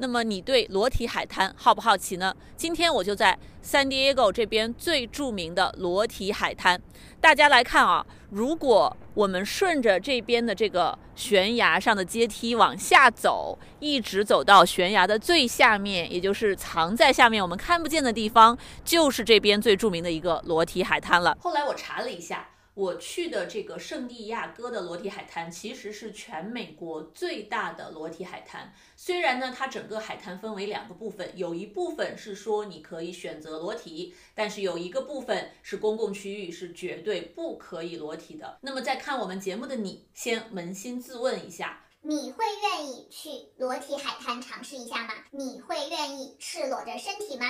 那么你对裸体海滩好不好奇呢？今天我就在 San Diego 这边最著名的裸体海滩。大家来看啊，如果我们顺着这边的这个悬崖上的阶梯往下走，一直走到悬崖的最下面，也就是藏在下面我们看不见的地方，就是这边最著名的一个裸体海滩了。后来我查了一下。我去的这个圣地亚哥的裸体海滩，其实是全美国最大的裸体海滩。虽然呢，它整个海滩分为两个部分，有一部分是说你可以选择裸体，但是有一个部分是公共区域，是绝对不可以裸体的。那么在看我们节目的你，先扪心自问一下：你会愿意去裸体海滩尝试一下吗？你会愿意赤裸着身体吗？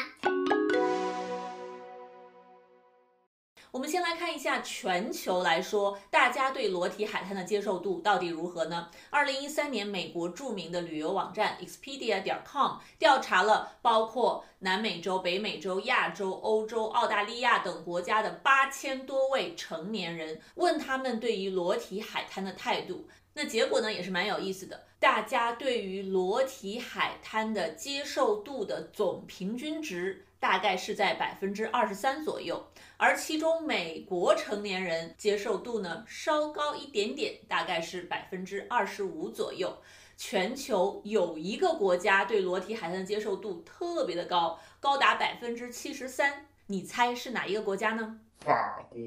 我们先来看一下全球来说，大家对裸体海滩的接受度到底如何呢？二零一三年，美国著名的旅游网站 Expedia 点 com 调查了包括南美洲、北美洲、亚洲、欧洲、澳大利亚等国家的八千多位成年人，问他们对于裸体海滩的态度。那结果呢，也是蛮有意思的。大家对于裸体海滩的接受度的总平均值。大概是在百分之二十三左右，而其中美国成年人接受度呢稍高一点点，大概是百分之二十五左右。全球有一个国家对裸体海滩的接受度特别的高，高达百分之七十三。你猜是哪一个国家呢？法国。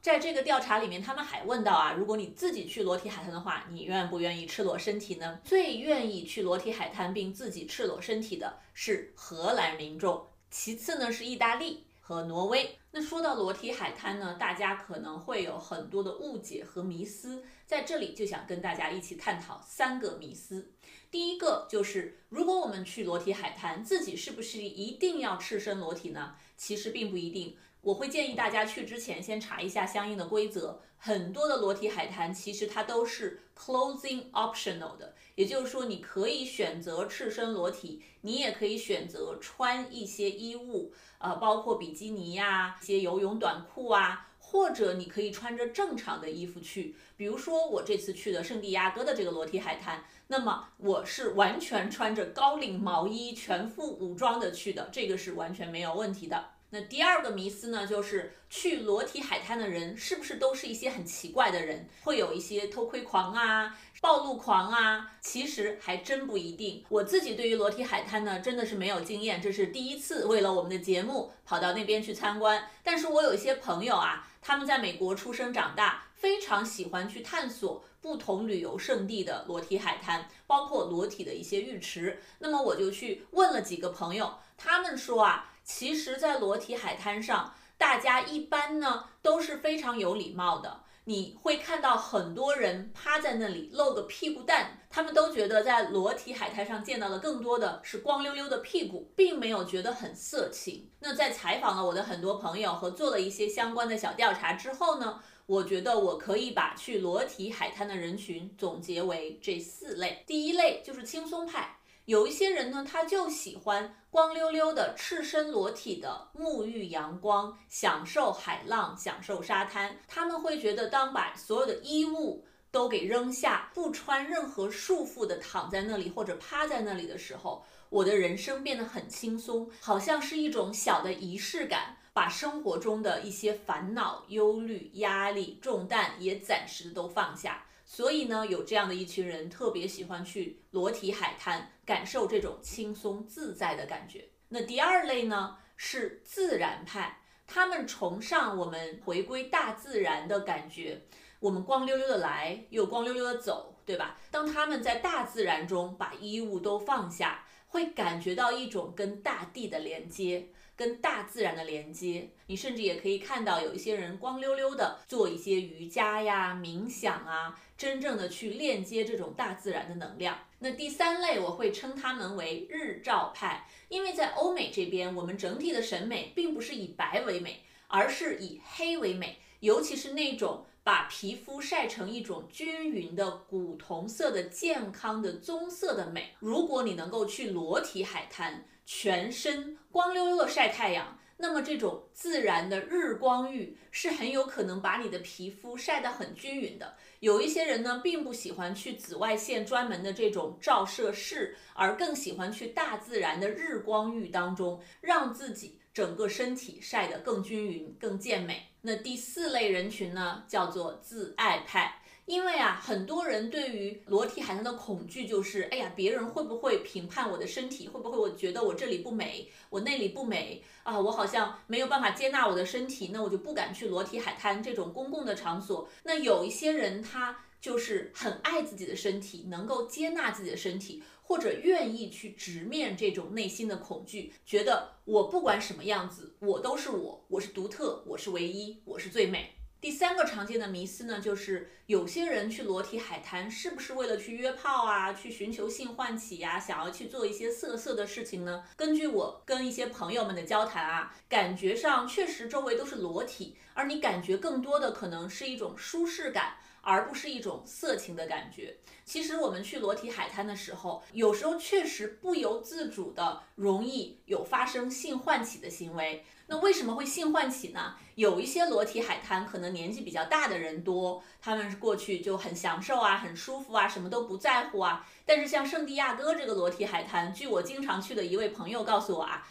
在这个调查里面，他们还问到啊，如果你自己去裸体海滩的话，你愿不愿意赤裸身体呢？最愿意去裸体海滩并自己赤裸身体的是荷兰民众。其次呢是意大利和挪威。那说到裸体海滩呢，大家可能会有很多的误解和迷思，在这里就想跟大家一起探讨三个迷思。第一个就是，如果我们去裸体海滩，自己是不是一定要赤身裸体呢？其实并不一定。我会建议大家去之前先查一下相应的规则。很多的裸体海滩其实它都是 clothing optional 的，也就是说你可以选择赤身裸体，你也可以选择穿一些衣物，呃，包括比基尼呀、一些游泳短裤啊，或者你可以穿着正常的衣服去。比如说我这次去的圣地亚哥的这个裸体海滩，那么我是完全穿着高领毛衣、全副武装的去的，这个是完全没有问题的。那第二个迷思呢，就是去裸体海滩的人是不是都是一些很奇怪的人？会有一些偷窥狂啊、暴露狂啊？其实还真不一定。我自己对于裸体海滩呢，真的是没有经验，这是第一次为了我们的节目跑到那边去参观。但是我有一些朋友啊，他们在美国出生长大，非常喜欢去探索不同旅游胜地的裸体海滩，包括裸体的一些浴池。那么我就去问了几个朋友，他们说啊。其实，在裸体海滩上，大家一般呢都是非常有礼貌的。你会看到很多人趴在那里露个屁股蛋，他们都觉得在裸体海滩上见到的更多的是光溜溜的屁股，并没有觉得很色情。那在采访了我的很多朋友和做了一些相关的小调查之后呢，我觉得我可以把去裸体海滩的人群总结为这四类。第一类就是轻松派。有一些人呢，他就喜欢光溜溜的、赤身裸体的沐浴阳光，享受海浪，享受沙滩。他们会觉得，当把所有的衣物都给扔下，不穿任何束缚的躺在那里或者趴在那里的时候，我的人生变得很轻松，好像是一种小的仪式感，把生活中的一些烦恼、忧虑、压力、重担也暂时都放下。所以呢，有这样的一群人特别喜欢去裸体海滩，感受这种轻松自在的感觉。那第二类呢是自然派，他们崇尚我们回归大自然的感觉，我们光溜溜的来，又光溜溜的走，对吧？当他们在大自然中把衣物都放下，会感觉到一种跟大地的连接。跟大自然的连接，你甚至也可以看到有一些人光溜溜的做一些瑜伽呀、冥想啊，真正的去链接这种大自然的能量。那第三类我会称他们为日照派，因为在欧美这边，我们整体的审美并不是以白为美，而是以黑为美，尤其是那种。把皮肤晒成一种均匀的古铜色的健康的棕色的美。如果你能够去裸体海滩，全身光溜溜的晒太阳。那么这种自然的日光浴是很有可能把你的皮肤晒得很均匀的。有一些人呢，并不喜欢去紫外线专门的这种照射室，而更喜欢去大自然的日光浴当中，让自己整个身体晒得更均匀、更健美。那第四类人群呢，叫做自爱派。因为啊，很多人对于裸体海滩的恐惧就是，哎呀，别人会不会评判我的身体？会不会我觉得我这里不美，我那里不美啊？我好像没有办法接纳我的身体，那我就不敢去裸体海滩这种公共的场所。那有一些人他就是很爱自己的身体，能够接纳自己的身体，或者愿意去直面这种内心的恐惧，觉得我不管什么样子，我都是我，我是独特，我是唯一，我是最美。第三个常见的迷思呢，就是有些人去裸体海滩是不是为了去约炮啊，去寻求性唤起呀，想要去做一些色色的事情呢？根据我跟一些朋友们的交谈啊，感觉上确实周围都是裸体，而你感觉更多的可能是一种舒适感。而不是一种色情的感觉。其实我们去裸体海滩的时候，有时候确实不由自主的容易有发生性唤起的行为。那为什么会性唤起呢？有一些裸体海滩可能年纪比较大的人多，他们过去就很享受啊，很舒服啊，什么都不在乎啊。但是像圣地亚哥这个裸体海滩，据我经常去的一位朋友告诉我啊。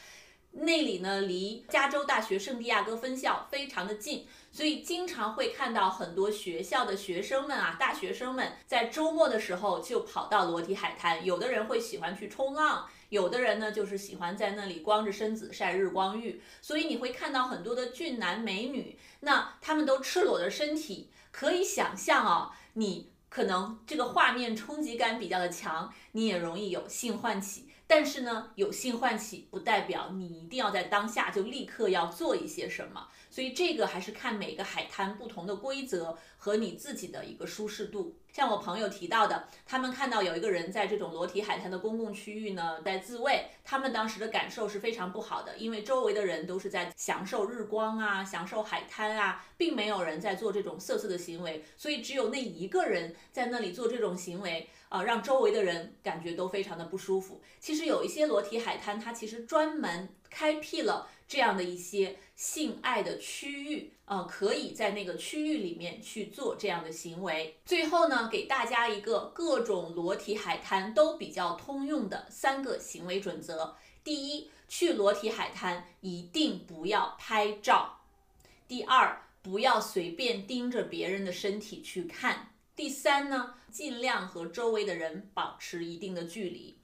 那里呢，离加州大学圣地亚哥分校非常的近，所以经常会看到很多学校的学生们啊，大学生们在周末的时候就跑到裸体海滩。有的人会喜欢去冲浪，有的人呢就是喜欢在那里光着身子晒日光浴。所以你会看到很多的俊男美女，那他们都赤裸的身体，可以想象啊，你可能这个画面冲击感比较的强，你也容易有性唤起。但是呢，有性唤起不代表你一定要在当下就立刻要做一些什么，所以这个还是看每个海滩不同的规则和你自己的一个舒适度。像我朋友提到的，他们看到有一个人在这种裸体海滩的公共区域呢在自慰，他们当时的感受是非常不好的，因为周围的人都是在享受日光啊，享受海滩啊，并没有人在做这种色色的行为，所以只有那一个人在那里做这种行为。啊，让周围的人感觉都非常的不舒服。其实有一些裸体海滩，它其实专门开辟了这样的一些性爱的区域，呃，可以在那个区域里面去做这样的行为。最后呢，给大家一个各种裸体海滩都比较通用的三个行为准则：第一，去裸体海滩一定不要拍照；第二，不要随便盯着别人的身体去看。第三呢，尽量和周围的人保持一定的距离。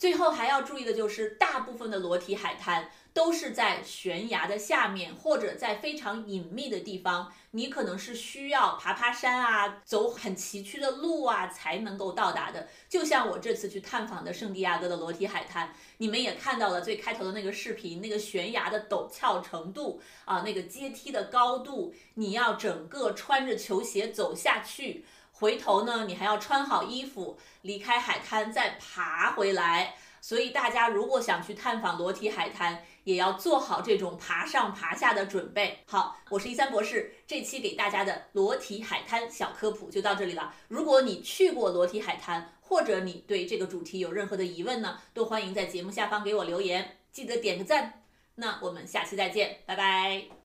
最后还要注意的就是，大部分的裸体海滩。都是在悬崖的下面，或者在非常隐秘的地方，你可能是需要爬爬山啊，走很崎岖的路啊，才能够到达的。就像我这次去探访的圣地亚哥的裸体海滩，你们也看到了最开头的那个视频，那个悬崖的陡峭程度啊，那个阶梯的高度，你要整个穿着球鞋走下去，回头呢，你还要穿好衣服，离开海滩再爬回来。所以大家如果想去探访裸体海滩，也要做好这种爬上爬下的准备。好，我是一三博士，这期给大家的裸体海滩小科普就到这里了。如果你去过裸体海滩，或者你对这个主题有任何的疑问呢，都欢迎在节目下方给我留言，记得点个赞。那我们下期再见，拜拜。